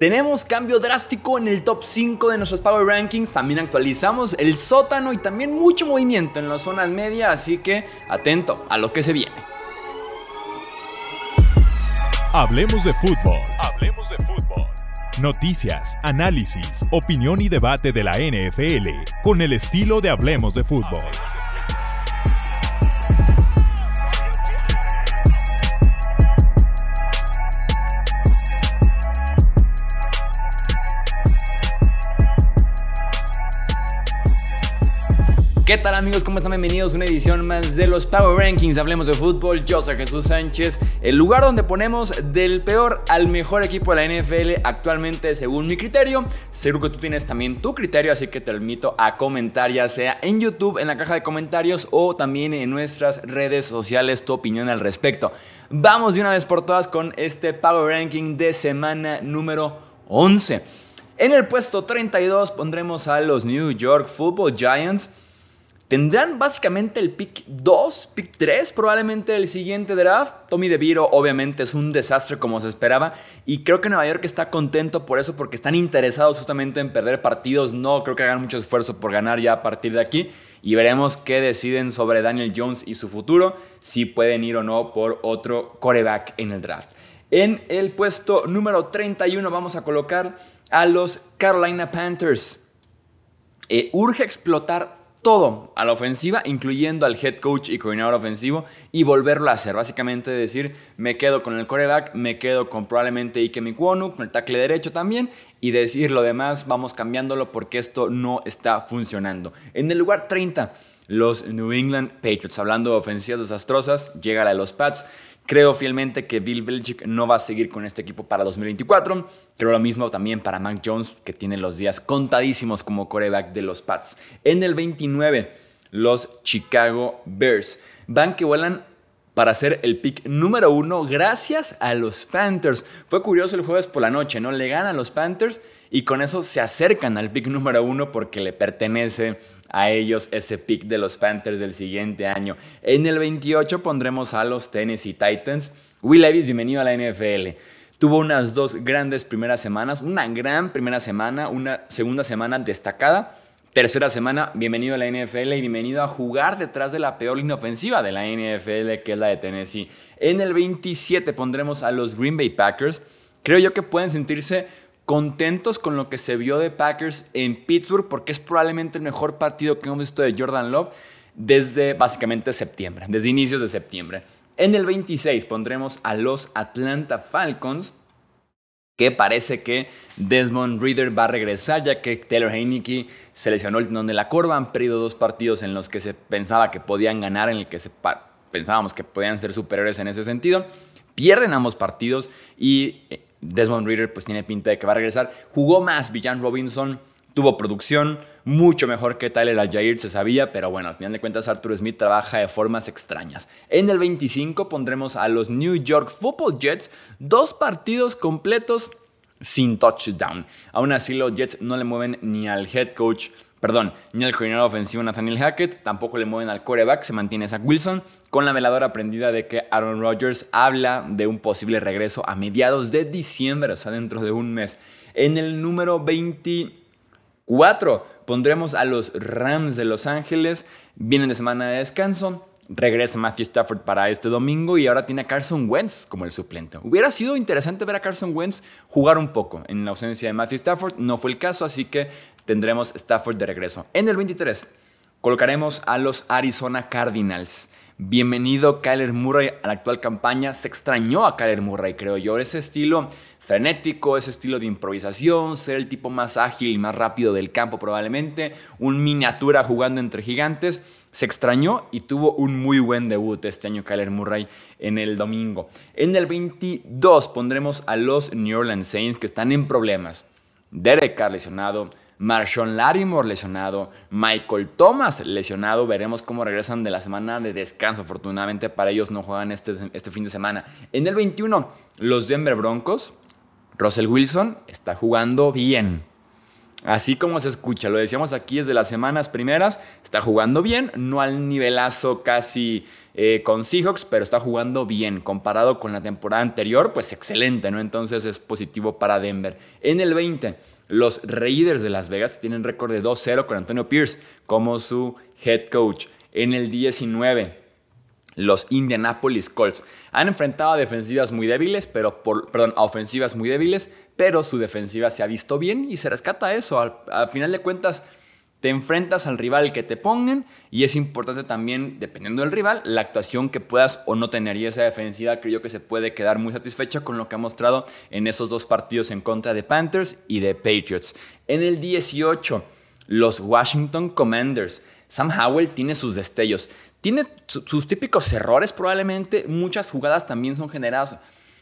Tenemos cambio drástico en el top 5 de nuestros Power Rankings, también actualizamos el sótano y también mucho movimiento en las zonas medias, así que atento a lo que se viene. Hablemos de fútbol. Hablemos de fútbol. Noticias, análisis, opinión y debate de la NFL con el estilo de Hablemos de fútbol. ¿Qué tal amigos? ¿Cómo están? Bienvenidos a una edición más de los Power Rankings. Hablemos de fútbol. Yo soy Jesús Sánchez, el lugar donde ponemos del peor al mejor equipo de la NFL actualmente según mi criterio. Seguro que tú tienes también tu criterio, así que te invito a comentar ya sea en YouTube, en la caja de comentarios o también en nuestras redes sociales tu opinión al respecto. Vamos de una vez por todas con este Power Ranking de semana número 11. En el puesto 32 pondremos a los New York Football Giants. Tendrán básicamente el pick 2, pick 3 probablemente el siguiente draft. Tommy DeVito obviamente es un desastre como se esperaba y creo que Nueva York está contento por eso porque están interesados justamente en perder partidos. No creo que hagan mucho esfuerzo por ganar ya a partir de aquí y veremos qué deciden sobre Daniel Jones y su futuro, si pueden ir o no por otro coreback en el draft. En el puesto número 31 vamos a colocar a los Carolina Panthers. Eh, urge explotar todo a la ofensiva, incluyendo al head coach y coordinador ofensivo, y volverlo a hacer. Básicamente decir, me quedo con el coreback, me quedo con probablemente Ike Mikwonu, con el tackle derecho también, y decir lo demás, vamos cambiándolo porque esto no está funcionando. En el lugar 30, los New England Patriots, hablando de ofensivas desastrosas, llega la de los Pats. Creo fielmente que Bill Belichick no va a seguir con este equipo para 2024. Creo lo mismo también para Mac Jones, que tiene los días contadísimos como coreback de los Pats. En el 29, los Chicago Bears. Van que vuelan para ser el pick número uno gracias a los Panthers. Fue curioso el jueves por la noche, ¿no? Le ganan los Panthers y con eso se acercan al pick número uno porque le pertenece a ellos ese pick de los Panthers del siguiente año. En el 28 pondremos a los Tennessee Titans. Will Levis, bienvenido a la NFL. Tuvo unas dos grandes primeras semanas, una gran primera semana, una segunda semana destacada. Tercera semana, bienvenido a la NFL y bienvenido a jugar detrás de la peor línea ofensiva de la NFL, que es la de Tennessee. En el 27 pondremos a los Green Bay Packers. Creo yo que pueden sentirse contentos con lo que se vio de Packers en Pittsburgh porque es probablemente el mejor partido que hemos visto de Jordan Love desde básicamente septiembre, desde inicios de septiembre. En el 26 pondremos a los Atlanta Falcons que parece que Desmond Reader va a regresar ya que Taylor Heineke se lesionó el tendón de la corva, han perdido dos partidos en los que se pensaba que podían ganar, en el que pensábamos que podían ser superiores en ese sentido. Pierden ambos partidos y eh, Desmond Reader pues tiene pinta de que va a regresar. Jugó más Villan Robinson, tuvo producción mucho mejor que Tyler Aljair, se sabía, pero bueno, al final de cuentas Arthur Smith trabaja de formas extrañas. En el 25 pondremos a los New York Football Jets, dos partidos completos sin touchdown. Aún así los Jets no le mueven ni al head coach perdón, ni al coordinador ofensivo Nathaniel Hackett, tampoco le mueven al coreback, se mantiene Zach Wilson, con la veladora aprendida de que Aaron Rodgers habla de un posible regreso a mediados de diciembre, o sea, dentro de un mes. En el número 24 pondremos a los Rams de Los Ángeles, vienen de semana de descanso, regresa Matthew Stafford para este domingo y ahora tiene a Carson Wentz como el suplente. Hubiera sido interesante ver a Carson Wentz jugar un poco en la ausencia de Matthew Stafford, no fue el caso, así que tendremos Stafford de regreso. En el 23 colocaremos a los Arizona Cardinals. Bienvenido Kyler Murray a la actual campaña. Se extrañó a Kyler Murray, creo yo. Ese estilo frenético, ese estilo de improvisación, ser el tipo más ágil y más rápido del campo probablemente. Un miniatura jugando entre gigantes. Se extrañó y tuvo un muy buen debut este año Kyler Murray en el domingo. En el 22 pondremos a los New Orleans Saints que están en problemas. Derek Carr lesionado, Marshawn Lattimore lesionado, Michael Thomas lesionado. Veremos cómo regresan de la semana de descanso. Afortunadamente para ellos no juegan este, este fin de semana. En el 21, los Denver Broncos. Russell Wilson está jugando bien. Así como se escucha, lo decíamos aquí desde las semanas primeras, está jugando bien, no al nivelazo casi eh, con Seahawks, pero está jugando bien. Comparado con la temporada anterior, pues excelente, ¿no? Entonces es positivo para Denver. En el 20, los Raiders de Las Vegas tienen récord de 2-0 con Antonio Pierce como su head coach. En el 19, los Indianapolis Colts han enfrentado a defensivas muy débiles, pero por, perdón, a ofensivas muy débiles, pero su defensiva se ha visto bien y se rescata eso. Al, final de cuentas, te enfrentas al rival que te pongan y es importante también, dependiendo del rival, la actuación que puedas o no tener. Y esa defensiva creo que se puede quedar muy satisfecha con lo que ha mostrado en esos dos partidos en contra de Panthers y de Patriots. En el 18, los Washington Commanders. Sam Howell tiene sus destellos. Tiene sus típicos errores probablemente. Muchas jugadas también son generadas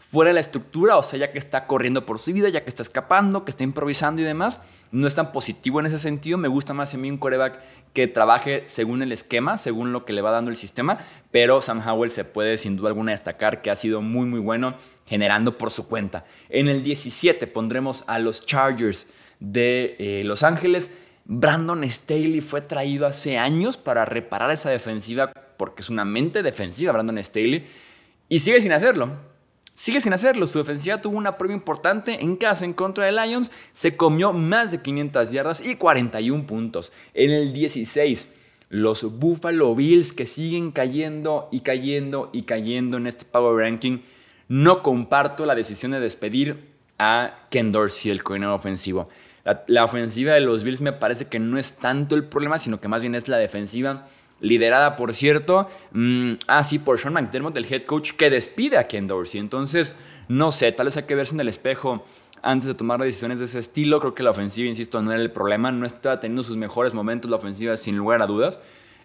fuera de la estructura, o sea, ya que está corriendo por su vida, ya que está escapando, que está improvisando y demás. No es tan positivo en ese sentido. Me gusta más a mí un coreback que trabaje según el esquema, según lo que le va dando el sistema. Pero Sam Howell se puede sin duda alguna destacar que ha sido muy, muy bueno generando por su cuenta. En el 17 pondremos a los Chargers de eh, Los Ángeles. Brandon Staley fue traído hace años para reparar esa defensiva porque es una mente defensiva Brandon Staley y sigue sin hacerlo. Sigue sin hacerlo, su defensiva tuvo una prueba importante en casa en contra de Lions, se comió más de 500 yardas y 41 puntos. En el 16, los Buffalo Bills que siguen cayendo y cayendo y cayendo en este Power Ranking, no comparto la decisión de despedir a Ken Dorsey, el coordinador ofensivo. La, ofensiva de los Bills me parece que no es tanto el problema, sino que más bien es la defensiva liderada, por cierto, mm, ah, sí, por Sean McDermott, el head coach, que despide a Ken Dorsey. Entonces, no sé, tal vez hay que verse en el espejo antes de tomar decisiones de ese estilo. Creo que la ofensiva, insisto, no era el problema, no estaba teniendo sus mejores momentos la ofensiva, sin lugar a dudas.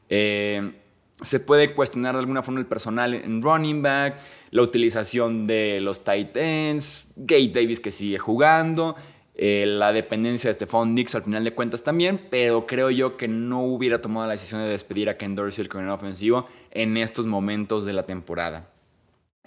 Eh, se puede cuestionar de alguna forma el personal en running back, la utilización de los tight ends, Gate Davis que sigue jugando, eh, la dependencia de Stephon Dix al final de cuentas también, pero creo yo que no hubiera tomado la decisión de despedir a Ken Dorsey, el coordinador ofensivo, en estos momentos de la temporada.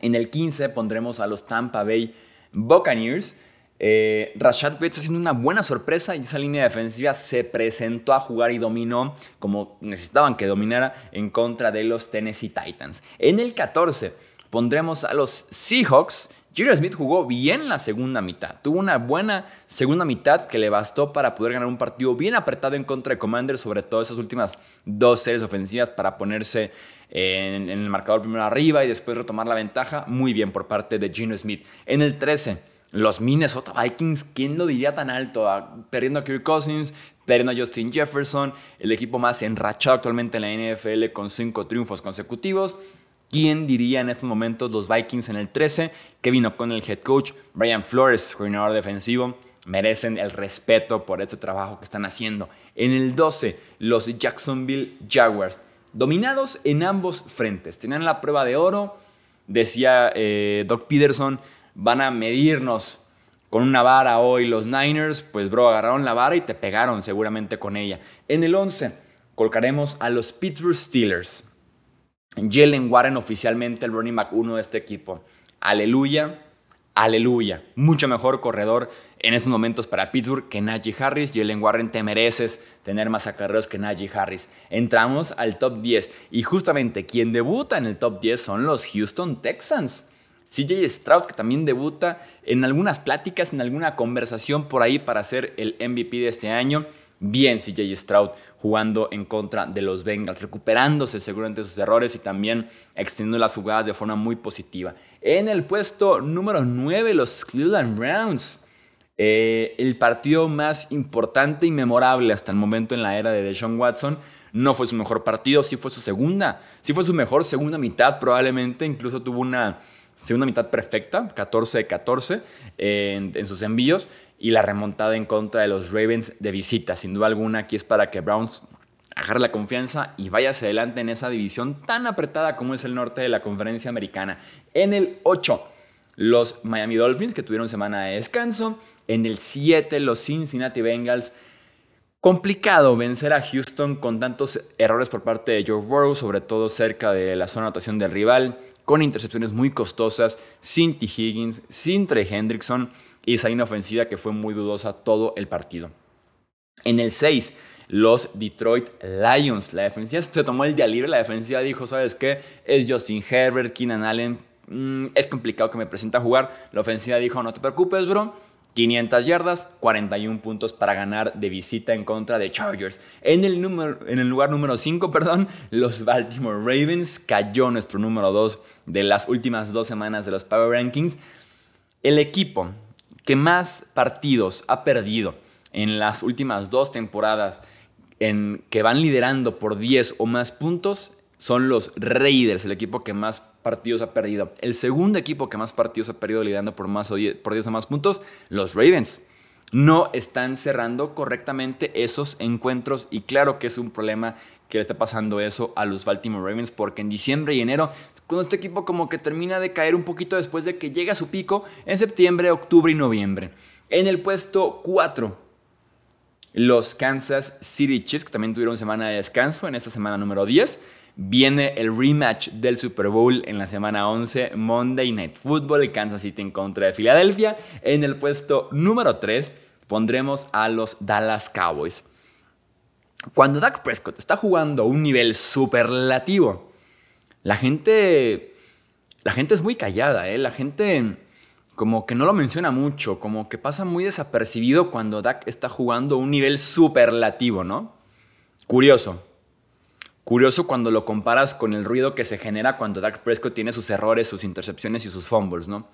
En el 15 pondremos a los Tampa Bay Buccaneers. Eh, Rashad Bates haciendo una buena sorpresa y esa línea defensiva se presentó a jugar y dominó como necesitaban que dominara en contra de los Tennessee Titans. En el 14 pondremos a los Seahawks Jerry Smith jugó bien la segunda mitad. Tuvo una buena segunda mitad que le bastó para poder ganar un partido bien apretado en contra de Commanders, sobre todo esas últimas dos series ofensivas para ponerse en, el marcador primero arriba y después retomar la ventaja. Muy bien por parte de Gino Smith. En el 13, los Minnesota Vikings, ¿quién lo diría tan alto? Ah, perdiendo a Kirk Cousins, perdiendo a Justin Jefferson, el equipo más enrachado actualmente en la NFL con cinco triunfos consecutivos. ¿Quién diría en estos momentos los Vikings en el 13? vino con el head coach Brian Flores, coordinador defensivo. Merecen el respeto por este trabajo que están haciendo. En el 12, los Jacksonville Jaguars. Dominados en ambos frentes. Tenían la prueba de oro. Decía eh, Doc Peterson, van a medirnos con una vara hoy los Niners. Pues bro, agarraron la vara y te pegaron seguramente con ella. En el 11, colocaremos a los Pittsburgh Steelers. Jalen Warren oficialmente el running back 1 de este equipo. Aleluya, aleluya. Mucho mejor corredor en esos momentos para Pittsburgh que Najee Harris. Jalen Warren, te mereces tener más acarreos que Najee Harris. Entramos al top 10 y justamente quien debuta en el top 10 son los Houston Texans. CJ Stroud, que también debuta en algunas pláticas, en alguna conversación por ahí para ser el MVP de este año. Bien, CJ Stroud jugando en contra de los Bengals, recuperándose seguramente sus errores y también extendiendo las jugadas de forma muy positiva. En el puesto número 9, los Cleveland Browns. Eh, el partido más importante y memorable hasta el momento en la era de Deshaun Watson. No fue su mejor partido, sí fue su segunda, sí fue su mejor segunda mitad probablemente, incluso tuvo una segunda mitad perfecta, 14 de 14 en, sus envíos y la remontada en contra de los Ravens de visita. Sin duda alguna, aquí es para que Browns agarre la confianza y vaya hacia adelante en esa división tan apretada como es el norte de la conferencia americana. En el 8, los Miami Dolphins, que tuvieron semana de descanso. En el 7, los Cincinnati Bengals. Complicado vencer a Houston con tantos errores por parte de Joe Burrow, sobre todo cerca de la zona de anotación del rival, con intercepciones muy costosas, sin T. Higgins, sin Trey Hendrickson y esa línea ofensiva que fue muy dudosa todo el partido. En el 6, los Detroit Lions. La defensiva se tomó el día libre. La defensiva dijo, ¿sabes qué? Es Justin Herbert, Keenan Allen. Mm, es complicado que me presente a jugar. La ofensiva dijo, no te preocupes, bro. 500 yardas, 41 puntos para ganar de visita en contra de Chargers. En el, número, en el lugar número 5, perdón, los Baltimore Ravens cayó nuestro número 2 de las últimas dos semanas de los Power Rankings. El equipo que más partidos ha perdido en las últimas dos temporadas en que van liderando por 10 o más puntos son los Raiders, el equipo que más partidos ha perdido. El segundo equipo que más partidos ha perdido liderando por, más o 10, por 10 o más puntos, los Ravens. No están cerrando correctamente esos encuentros y claro que es un problema que le está pasando eso a los Baltimore Ravens porque en diciembre y enero, cuando este equipo como que termina de caer un poquito después de que llega a su pico en septiembre, octubre y noviembre. En el puesto 4 los Kansas City Chiefs, que también tuvieron semana de descanso en esta semana número 10. Viene el rematch del Super Bowl en la semana 11, Monday Night Football, Kansas City en contra de Filadelfia. En el puesto número 3 pondremos a los Dallas Cowboys. Cuando Dak Prescott está jugando a un nivel superlativo, la gente, la gente es muy callada, ¿eh? la gente como que no lo menciona mucho, como que pasa muy desapercibido cuando Dak está jugando a un nivel superlativo, ¿no? Curioso. Curioso cuando lo comparas con el ruido que se genera cuando Dak Prescott tiene sus errores, sus intercepciones y sus fumbles, ¿no?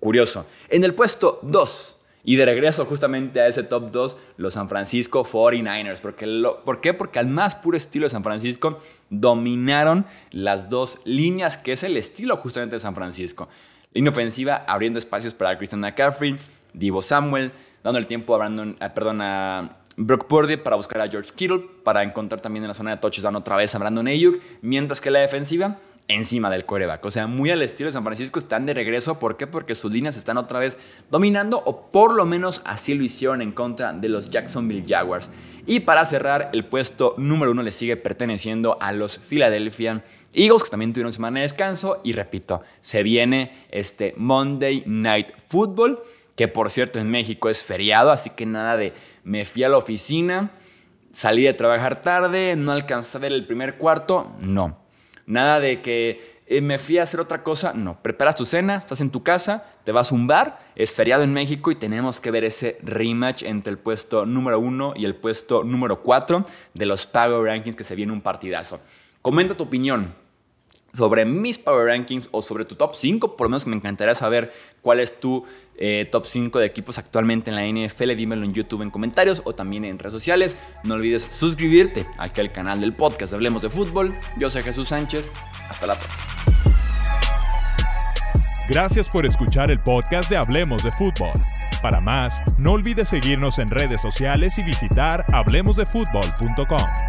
Curioso. En el puesto 2, y de regreso justamente a ese top 2, los San Francisco 49ers. Porque ¿Por qué? Porque al más puro estilo de San Francisco dominaron las dos líneas, que es el estilo justamente de San Francisco. Línea ofensiva abriendo espacios para Christian McCaffrey, Divo Samuel, dando el tiempo a, Brandon, eh, perdón, a Brock Purdy para buscar a George Kittle, para encontrar también en la zona de touchdown otra vez a Brandon Ayuk, mientras que la defensiva encima del coreback. O sea, muy al estilo de San Francisco están de regreso. ¿Por qué? Porque sus líneas están otra vez dominando o por lo menos así lo hicieron en contra de los Jacksonville Jaguars. Y para cerrar, el puesto número uno le sigue perteneciendo a los Philadelphia Eagles, que también tuvieron semana de descanso. Y repito, se viene este Monday Night Football, que por cierto en México es feriado, así que nada de me fui a la oficina, salí de trabajar tarde, no alcancé a ver el primer cuarto, no. Nada de que eh, me fui a hacer otra cosa, no. Preparas tu cena, estás en tu casa, te vas a un bar, es feriado en México y tenemos que ver ese rematch entre el puesto número uno y el puesto número cuatro de los Power Rankings que se viene un partidazo. Comenta tu opinión sobre mis Power Rankings o sobre tu top 5. Por lo menos me encantaría saber cuál es tu eh, top 5 de equipos actualmente en la NFL. Dímelo en YouTube en comentarios o también en redes sociales. No olvides suscribirte aquí al canal del podcast Hablemos de Fútbol. Yo soy Jesús Sánchez. Hasta la próxima. Gracias por escuchar el podcast de Hablemos de Fútbol. Para más, no olvides seguirnos en redes sociales y visitar hablemosdefutbol.com.